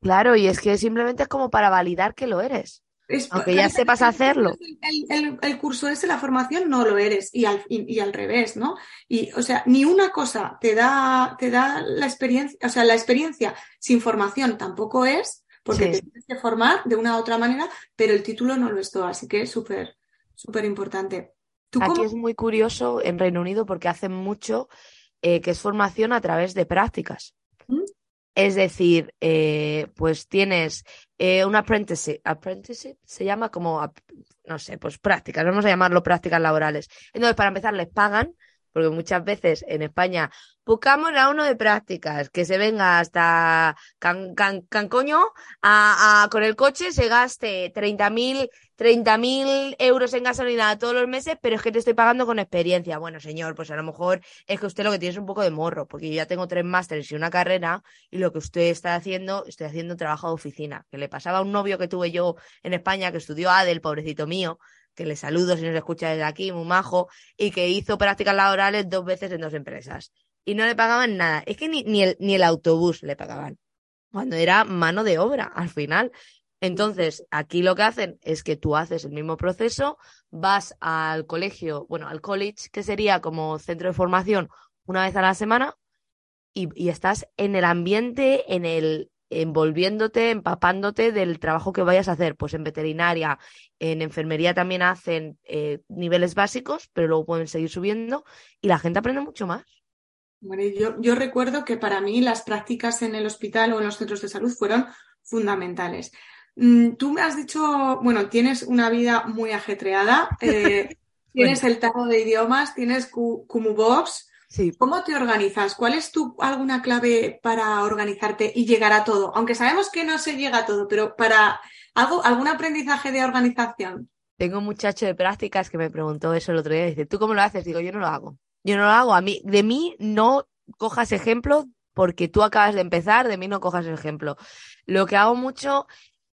Claro, y es que simplemente es como para validar que lo eres. Es, Aunque ya sepas hacerlo. El, el, el, curso ese, la formación, no lo eres y al, y, y, al revés, ¿no? Y, o sea, ni una cosa te da, te da la experiencia, o sea, la experiencia sin formación tampoco es, porque sí. te tienes que formar de una u otra manera, pero el título no lo es todo, así que es súper, súper importante. Aquí cómo? es muy curioso en Reino Unido porque hacen mucho eh, que es formación a través de prácticas. Es decir, eh, pues tienes eh, un apprenticeship, apprenticeship se llama como, no sé, pues prácticas, vamos a llamarlo prácticas laborales. Entonces, para empezar, les pagan, porque muchas veces en España buscamos a uno de prácticas, que se venga hasta Can, can, Cancoño a, a, con el coche, se gaste 30.000 30.000 euros en gasolina todos los meses, pero es que te estoy pagando con experiencia. Bueno, señor, pues a lo mejor es que usted lo que tiene es un poco de morro, porque yo ya tengo tres másteres y una carrera, y lo que usted está haciendo, estoy haciendo trabajo de oficina. Que le pasaba a un novio que tuve yo en España, que estudió ADEL, pobrecito mío, que le saludo si nos escucha desde aquí, muy majo, y que hizo prácticas laborales dos veces en dos empresas. Y no le pagaban nada. Es que ni, ni, el, ni el autobús le pagaban. Cuando era mano de obra, al final. Entonces, aquí lo que hacen es que tú haces el mismo proceso, vas al colegio, bueno, al college, que sería como centro de formación, una vez a la semana, y, y estás en el ambiente, en el envolviéndote, empapándote del trabajo que vayas a hacer. Pues en veterinaria, en enfermería también hacen eh, niveles básicos, pero luego pueden seguir subiendo y la gente aprende mucho más. Bueno, yo, yo recuerdo que para mí las prácticas en el hospital o en los centros de salud fueron fundamentales. Mm, tú me has dicho, bueno, tienes una vida muy ajetreada, eh, tienes bueno. el tarro de idiomas, tienes Kumubox. Sí. ¿Cómo te organizas? ¿Cuál es tu alguna clave para organizarte y llegar a todo? Aunque sabemos que no se llega a todo, pero para algo, algún aprendizaje de organización. Tengo un muchacho de prácticas que me preguntó eso el otro día. Dice, ¿tú cómo lo haces? Digo, yo no lo hago. Yo no lo hago. A mí, de mí no cojas ejemplo porque tú acabas de empezar, de mí no cojas ejemplo. Lo que hago mucho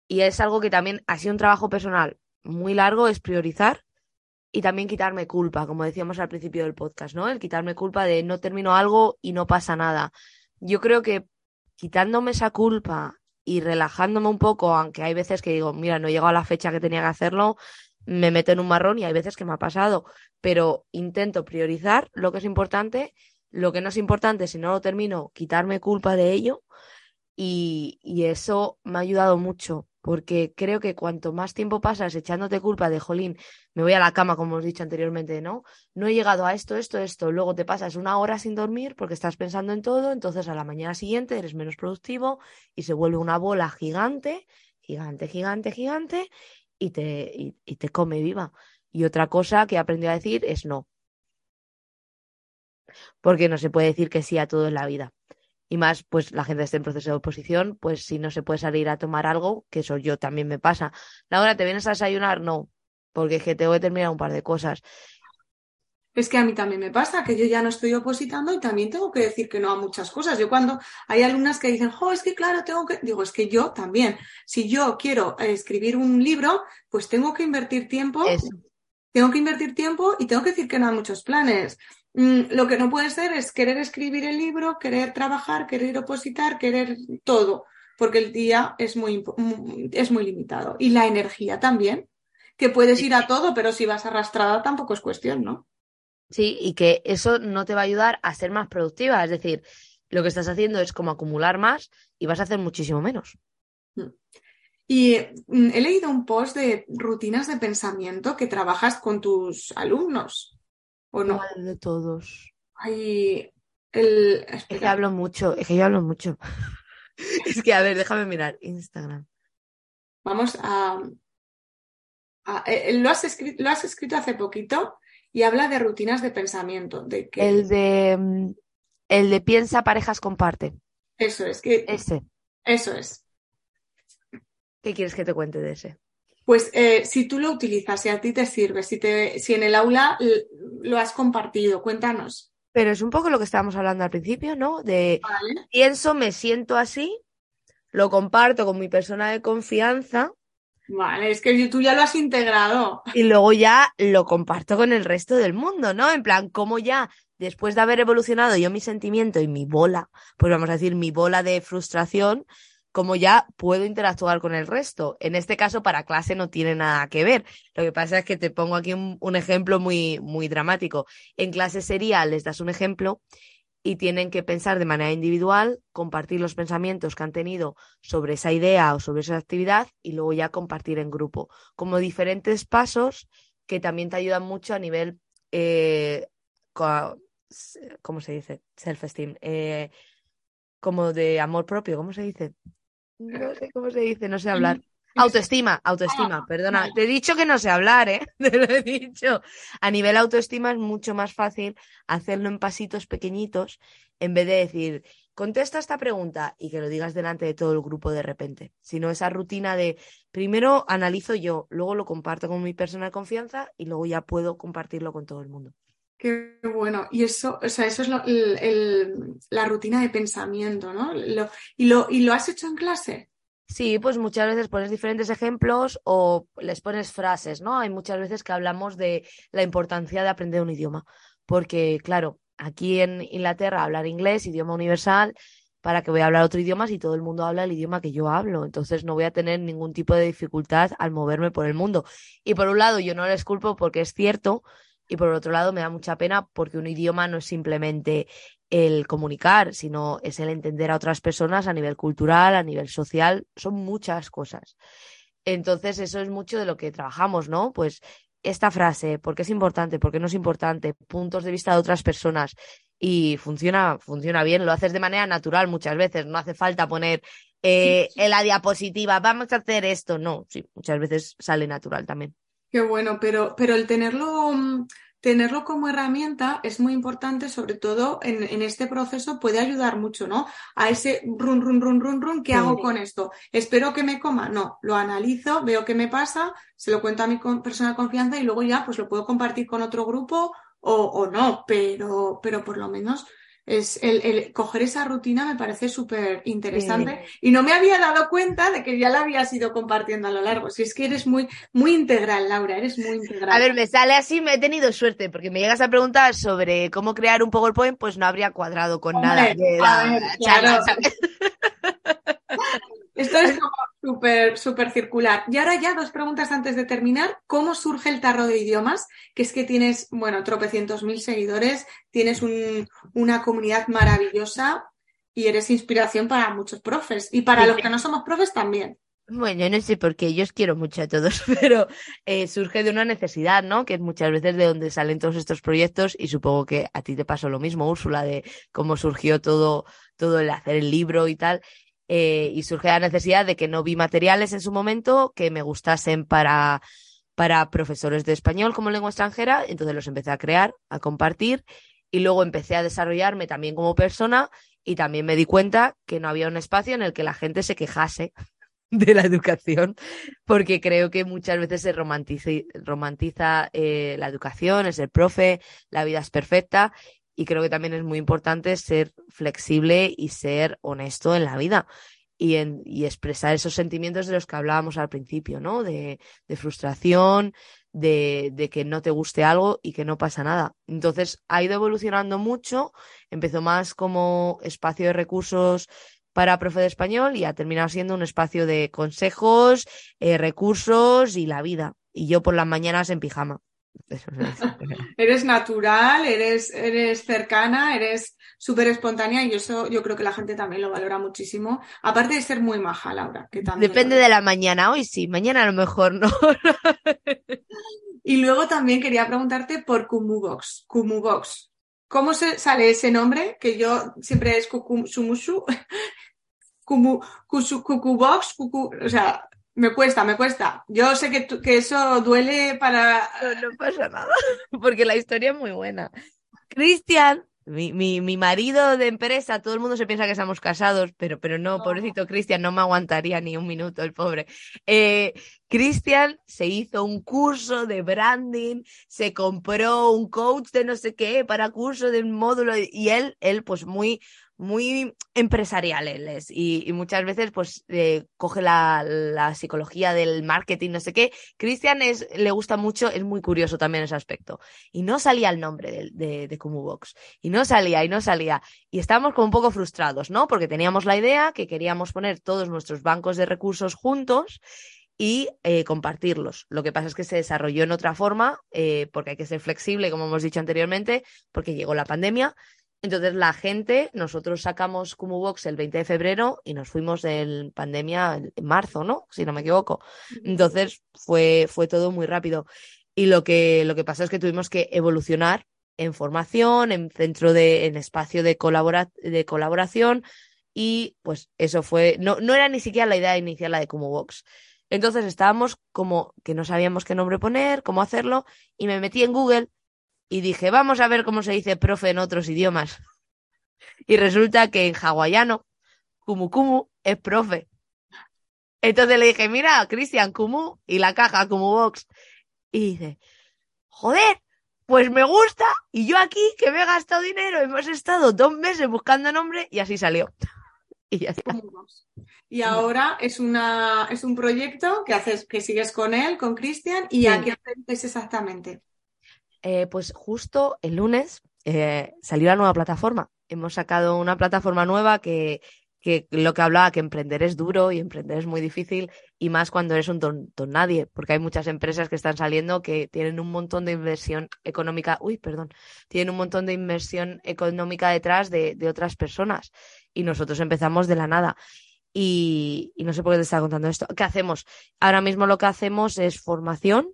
y es algo que también ha sido un trabajo personal muy largo, es priorizar y también quitarme culpa, como decíamos al principio del podcast, ¿no? El quitarme culpa de no termino algo y no pasa nada. Yo creo que quitándome esa culpa y relajándome un poco, aunque hay veces que digo, mira, no he llegado a la fecha que tenía que hacerlo, me meto en un marrón y hay veces que me ha pasado, pero intento priorizar lo que es importante, lo que no es importante, si no lo termino, quitarme culpa de ello y, y eso me ha ayudado mucho porque creo que cuanto más tiempo pasas echándote culpa de, jolín, me voy a la cama, como hemos dicho anteriormente, ¿no? No he llegado a esto, esto, esto, luego te pasas una hora sin dormir porque estás pensando en todo, entonces a la mañana siguiente eres menos productivo y se vuelve una bola gigante, gigante, gigante, gigante y te, y, y te come viva. Y otra cosa que he aprendido a decir es no. porque no se puede decir que sí a todo en la vida. Y más, pues la gente está en proceso de oposición, pues si no se puede salir a tomar algo, que eso yo también me pasa. Laura, ¿te vienes a desayunar? No, porque es que tengo que terminar un par de cosas. Es que a mí también me pasa que yo ya no estoy opositando y también tengo que decir que no a muchas cosas. Yo cuando hay alumnas que dicen, jo, es que claro, tengo que, digo, es que yo también, si yo quiero escribir un libro, pues tengo que invertir tiempo, tengo que invertir tiempo y tengo que decir que no a muchos planes. Mm, lo que no puede ser es querer escribir el libro, querer trabajar, querer opositar, querer todo, porque el día es muy, mm, es muy limitado. Y la energía también, que puedes ir a todo, pero si vas arrastrada tampoco es cuestión, ¿no? Sí, y que eso no te va a ayudar a ser más productiva. Es decir, lo que estás haciendo es como acumular más y vas a hacer muchísimo menos. Mm. Y he leído un post de rutinas de pensamiento que trabajas con tus alumnos. ¿O no? de todos. Ay, el... Es que hablo mucho, es que yo hablo mucho. es que, a ver, déjame mirar Instagram. Vamos a... Eh, eh, lo, has escrito, lo has escrito hace poquito y habla de rutinas de pensamiento. De que... El de... Mm, el de piensa, parejas, comparte. Eso es. Que... Ese. Eso es. ¿Qué quieres que te cuente de ese? Pues eh, si tú lo utilizas, si a ti te sirve, si, te, si en el aula lo has compartido, cuéntanos. Pero es un poco lo que estábamos hablando al principio, ¿no? De pienso, me siento así, lo comparto con mi persona de confianza. Vale, es que tú ya lo has integrado. Y luego ya lo comparto con el resto del mundo, ¿no? En plan, como ya después de haber evolucionado yo mi sentimiento y mi bola, pues vamos a decir mi bola de frustración, como ya puedo interactuar con el resto. En este caso, para clase no tiene nada que ver. Lo que pasa es que te pongo aquí un, ejemplo muy, muy dramático. En clase sería, les das un ejemplo y tienen que pensar de manera individual, compartir los pensamientos que han tenido sobre esa idea o sobre esa actividad y luego ya compartir en grupo. Como diferentes pasos que también te ayudan mucho a nivel, eh, ¿cómo se dice? Self-esteem. Eh, como de amor propio, ¿cómo se dice? No sé cómo se dice, no sé hablar. Autoestima, autoestima, ah, perdona. Te he dicho que no sé hablar, ¿eh? Te lo he dicho. A nivel autoestima es mucho más fácil hacerlo en pasitos pequeñitos en vez de decir, contesta esta pregunta y que lo digas delante de todo el grupo de repente. Sino esa rutina de primero analizo yo, luego lo comparto con mi persona de confianza y luego ya puedo compartirlo con todo el mundo. Qué bueno. Y eso, o sea, eso es la rutina de pensamiento, ¿no? y, lo, ¿Y lo has hecho en clase? Sí, pues muchas veces pones diferentes ejemplos o les pones frases, ¿no? Hay muchas veces que hablamos de la importancia de aprender un idioma, porque claro, aquí en Inglaterra hablar inglés, idioma universal, para que voy a hablar otro idioma si todo el mundo habla el idioma que yo hablo, entonces no voy a tener ningún tipo de dificultad al moverme por el mundo. Y por un lado, yo no les culpo porque es cierto, y por otro lado me da mucha pena porque un idioma no es simplemente el comunicar, sino es el entender a otras personas a nivel cultural, a nivel social, son muchas cosas. Entonces eso es mucho de lo que trabajamos, ¿no? Pues esta frase, ¿por qué es importante? ¿Por qué no es importante? Puntos de vista de otras personas. Y funciona, funciona bien, lo haces de manera natural muchas veces, no hace falta poner eh, en la diapositiva, vamos a hacer esto, no, sí, muchas veces sale natural también. Qué bueno, pero, pero el tenerlo, mm, tenerlo como herramienta es muy importante, sobre todo en, este proceso puede ayudar mucho, ¿no? A ese run, run, run, run, run, ¿qué hago con esto? ¿Espero que me coma? No, lo analizo, veo qué me pasa, se lo cuento a mi persona de confianza y luego ya pues lo puedo compartir con otro grupo o, o no, pero, pero por lo menos es el, coger esa rutina me parece súper interesante y no me había dado cuenta de que ya la habías ido compartiendo a lo largo. Si es que eres muy, muy integral, Laura, eres muy integral. A ver, me sale así, me he tenido suerte, porque me llegas a preguntar sobre cómo crear un PowerPoint, pues no habría cuadrado con nada de Esto es como súper, súper circular. Y ahora ya dos preguntas antes de terminar. ¿Cómo surge el tarro de idiomas? Que es que tienes, bueno, tropecientos mil seguidores, tienes una comunidad maravillosa y eres inspiración para muchos profes. Y para los que no somos profes también. Bueno, no sé por qué, yo os quiero mucho a todos, pero eh, surge de una necesidad, ¿no? Que es muchas veces de donde salen todos estos proyectos y supongo que a ti te pasó lo mismo, Úrsula, de cómo surgió todo, todo el hacer el libro y tal. Eh, y surge la necesidad de que no vi materiales en su momento que me gustasen para, para profesores de español como lengua extranjera, entonces los empecé a crear, a compartir Y luego empecé a desarrollarme también como persona y también me di cuenta que no había un espacio en el que la gente se quejase de la educación, porque creo que muchas veces se romantiza, eh, la educación, es el profe, la vida es perfecta y creo que también es muy importante ser flexible y ser honesto en la vida y, expresar esos sentimientos de los que hablábamos al principio, ¿no? De, de frustración, de, de, que no te guste algo y que no pasa nada. Entonces ha ido evolucionando mucho, empezó más como espacio de recursos para profe de español y ha terminado siendo un espacio de consejos, eh, recursos y la vida. Y yo por las mañanas en pijama. eres natural, eres, eres cercana, eres súper espontánea y eso yo creo que la gente también lo valora muchísimo. Aparte de ser muy maja, Laura. Que también Depende de la mañana, hoy sí, mañana a lo mejor no. y luego también quería preguntarte por Kumubox. Kumubox. ¿Cómo se sale ese nombre? Que yo siempre es Kukumushu. Kumu, Kukubox, Kuku, o sea, me cuesta, me cuesta. Yo sé que, que eso duele para... No, no, pasa nada, porque la historia es muy buena. Cristian, mi, mi, mi, marido de empresa, todo el mundo se piensa que estamos casados, pero, pero no, no. pobrecito Cristian, no me aguantaría ni un minuto, el pobre. Eh, Cristian se hizo un curso de branding, se compró un coach de no sé qué para curso de módulo y él, él pues muy muy empresariales y, muchas veces pues eh, coge la, psicología del marketing, no sé qué. Cristian es, le gusta mucho, es muy curioso también ese aspecto. Y no salía el nombre de, de, de Box. Y no salía, y no salía. Y estábamos como un poco frustrados, ¿no? Porque teníamos la idea que queríamos poner todos nuestros bancos de recursos juntos y eh, compartirlos. Lo que pasa es que se desarrolló en otra forma, eh, porque hay que ser flexible, como hemos dicho anteriormente, porque llegó la pandemia entonces la gente, nosotros sacamos Box el 20 de febrero y nos fuimos en pandemia en marzo, ¿no? Si no me equivoco. Entonces fue, fue todo muy rápido. Y lo que, lo que pasa es que tuvimos que evolucionar en formación, en centro de, en espacio de, colabora, de colaboración. Y pues eso fue, no, no era ni siquiera la idea inicial la de Box. Entonces estábamos como que no sabíamos qué nombre poner, cómo hacerlo, y me metí en Google y dije, vamos a ver cómo se dice profe en otros idiomas. Y resulta que en hawaiano, Kumu Kumu es profe. Entonces le dije, mira, Cristian, Kumu y la caja Kumu Box. Y dice, joder, pues me gusta. Y yo aquí, que me he gastado dinero, hemos estado dos meses buscando nombre y así salió. Y ya está. Y ahora es, una, es un proyecto que haces, que sigues con él, con Cristian, y sí. a qué haces exactamente. Eh, pues justo el lunes eh, salió la nueva plataforma. Hemos sacado una plataforma nueva que, que lo que hablaba, que emprender es duro y emprender es muy difícil y más cuando eres un don, nadie, porque hay muchas empresas que están saliendo que tienen un montón de inversión económica, uy, perdón, tienen un montón de inversión económica detrás de, de otras personas y nosotros empezamos de la nada. Y, y, no sé por qué te estaba contando esto. ¿Qué hacemos? Ahora mismo lo que hacemos es formación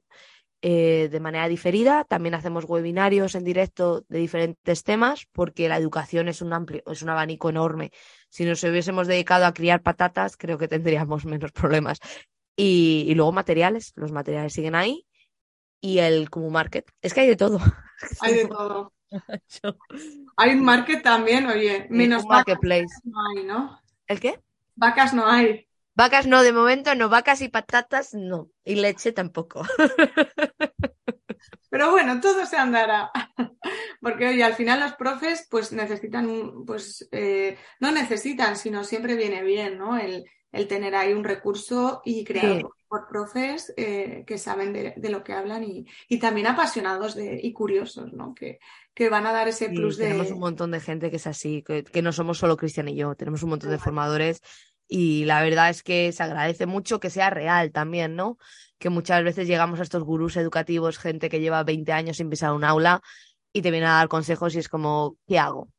eh, de manera diferida. También hacemos webinarios en directo de diferentes temas, porque la educación es un amplio, es un abanico enorme. Si nos hubiésemos dedicado a criar patatas, creo que tendríamos menos problemas. Y, y luego materiales, los materiales siguen ahí. Y el como market. Es que hay de todo. Hay de todo. hay un market también, oye, menos marketplace. no hay, ¿no? ¿El qué? Vacas no hay. Vacas no, de momento no, vacas y patatas no, y leche tampoco. Pero bueno, todo se andará. Porque oye, al final los profes pues necesitan, pues eh, no necesitan, sino siempre viene bien, ¿no? El, el tener ahí un recurso y creado sí. por profes eh, que saben de, de, lo que hablan y, y también apasionados de, y curiosos, ¿no? Que, que van a dar ese plus sí, de... Tenemos un montón de gente que es así, que, que no somos solo Cristian y yo, tenemos un montón de formadores y la verdad es que se agradece mucho que sea real también, ¿no? Que muchas veces llegamos a estos gurús educativos, gente que lleva 20 años sin pisar un aula y te viene a dar consejos y es como, ¿qué hago?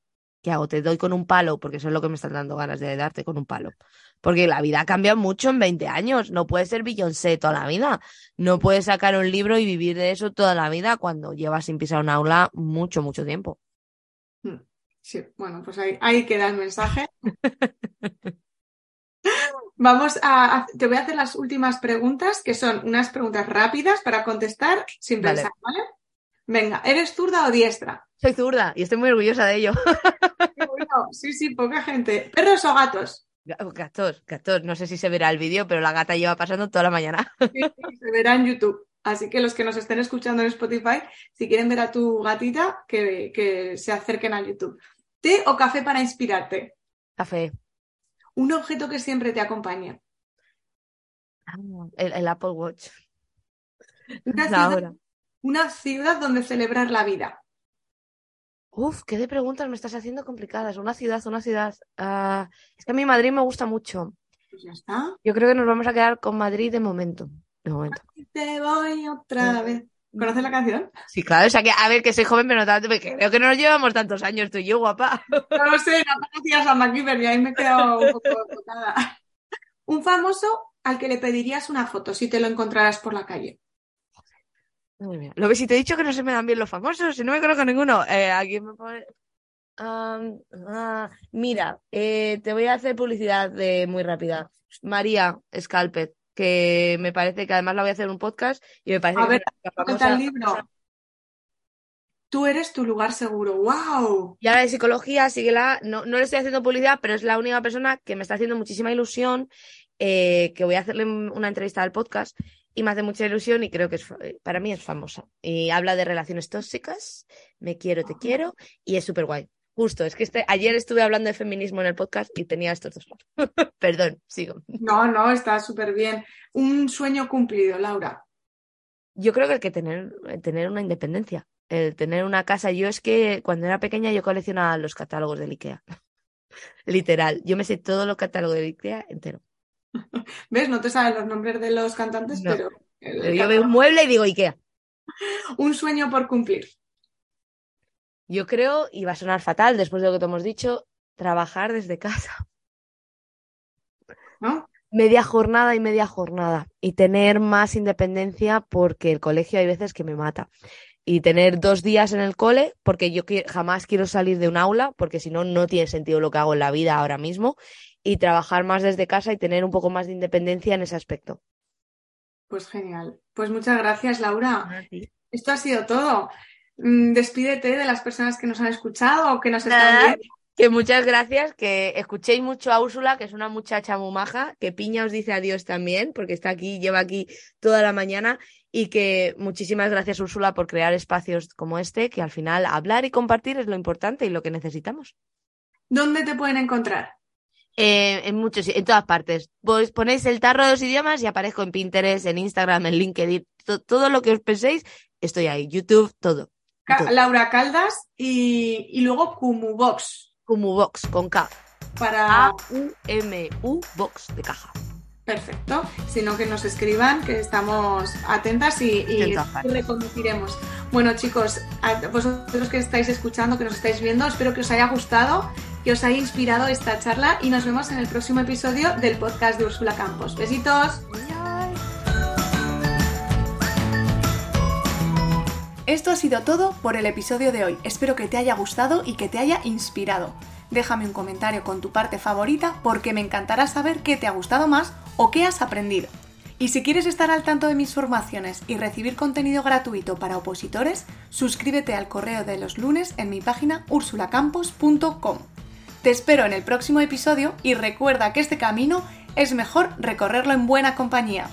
¿Qué hago? ¿Te doy con un palo? Porque eso es lo que me están dando ganas de darte con un palo. Porque la vida cambia mucho en 20 años. No puedes ser Beyoncé toda la vida. No puedes sacar un libro y vivir de eso toda la vida cuando llevas sin pisar un aula mucho, mucho tiempo. Sí, bueno, pues ahí, ahí queda el mensaje. Vamos a, te voy a hacer las últimas preguntas, que son unas preguntas rápidas para contestar sin pensar, ¿vale? Venga, ¿eres zurda o diestra? Soy zurda y estoy muy orgullosa de ello. sí, sí, poca gente. ¿Perros o gatos? Gatos, gatos. No sé si se verá el vídeo, pero la gata lleva pasando toda la mañana. Sí, se verá en YouTube. Así que los que nos estén escuchando en Spotify, si quieren ver a tu gatita, que, que se acerquen a YouTube. ¿Té o café para inspirarte? Café. Un objeto que siempre te acompañe. Ah, el, Apple Watch. Una ciudad, una ciudad donde celebrar la vida. Uf, qué de preguntas me estás haciendo complicadas. Una ciudad, una ciudad. Ah, es que a mí Madrid me gusta mucho. Pues ya está. Yo creo que nos vamos a quedar con Madrid de momento. De momento. te voy otra vez. ¿Conoces la canción? Sí, claro, o sea que, a ver, que soy joven, pero no tanto, porque creo que no nos llevamos tantos años tú y yo, guapa. No lo sé, no conocías a MacGyver y ahí me he quedado un poco tocada. Un famoso al que le pedirías una foto si te lo encontraras por la calle. Lo ves, si te he dicho que no se me dan bien los famosos, si no me conozco ninguno. Eh, aquí me pone. Ah, mira, eh, te voy a hacer publicidad de muy rápida. María Scalpet, que me parece que además la voy a hacer un podcast y me parece a que ver, el libro. Tú eres tu lugar seguro. ¡Wow! Y ahora de psicología, síguela. No, no le estoy haciendo publicidad, pero es la única persona que me está haciendo muchísima ilusión, eh, que voy a hacerle una entrevista al podcast y me hace mucha ilusión y creo que es, eh, para mí es famosa. Y habla de relaciones tóxicas, me quiero, te quiero y es súper guay. Justo, es que este, ayer estuve hablando de feminismo en el podcast y tenía estos dos. Perdón, sigo. No, no, está súper bien. Un sueño cumplido, Laura. Yo creo que hay que tener, tener una independencia, el tener una casa. Yo es que cuando era pequeña yo coleccionaba los catálogos del IKEA. Literal, yo me sé todo los catálogos del IKEA entero. ¿Ves? No te saben los nombres de los cantantes, pero... yo veo un mueble y digo Ikea. Un sueño por cumplir. Yo creo, y va a sonar fatal después de lo que te hemos dicho, trabajar desde casa. ¿No? Media jornada y media jornada. Y tener más independencia porque el colegio hay veces que me mata. Y tener dos días en el cole porque yo jamás quiero salir de un aula porque si no, no tiene sentido lo que hago en la vida ahora mismo y trabajar más desde casa y tener un poco más de independencia en ese aspecto. Pues genial. Pues muchas gracias, Laura. Esto ha sido todo. Mm, despídete de las personas que nos han escuchado o que nos están viendo. Que muchas gracias, que escuchéis mucho a Úrsula, que es una muchacha muy maja, que Piña os dice adiós también, porque está aquí, lleva aquí toda la mañana, y que muchísimas gracias Úrsula por crear espacios como este, que al final hablar y compartir es lo importante y lo que necesitamos. ¿Dónde te pueden encontrar? Eh, en muchos, en todas partes. Pues ponéis el tarro de los idiomas y aparezco en Pinterest, en Instagram, en LinkedIn, todo lo que os penséis, estoy ahí. YouTube, todo. Laura Caldas y, y luego Kumubox. Kumubox, con K. Para A-U-M-U Box de caja. Perfecto. Sino que nos escriban, que estamos atentas y, y reconduciremos. Bueno, chicos, a vosotros que estáis escuchando, que nos estáis viendo, espero que os haya gustado que os haya inspirado esta charla y nos vemos en el próximo episodio del podcast de Úrsula Campos. Besitos. Esto ha sido todo por el episodio de hoy. Espero que te haya gustado y que te haya inspirado. Déjame un comentario con tu parte favorita porque me encantará saber qué te ha gustado más o qué has aprendido. Y si quieres estar al tanto de mis formaciones y recibir contenido gratuito para opositores, suscríbete al correo de los lunes en mi página ursulacampos.com. Te espero en el próximo episodio y recuerda que este camino es mejor recorrerlo en buena compañía.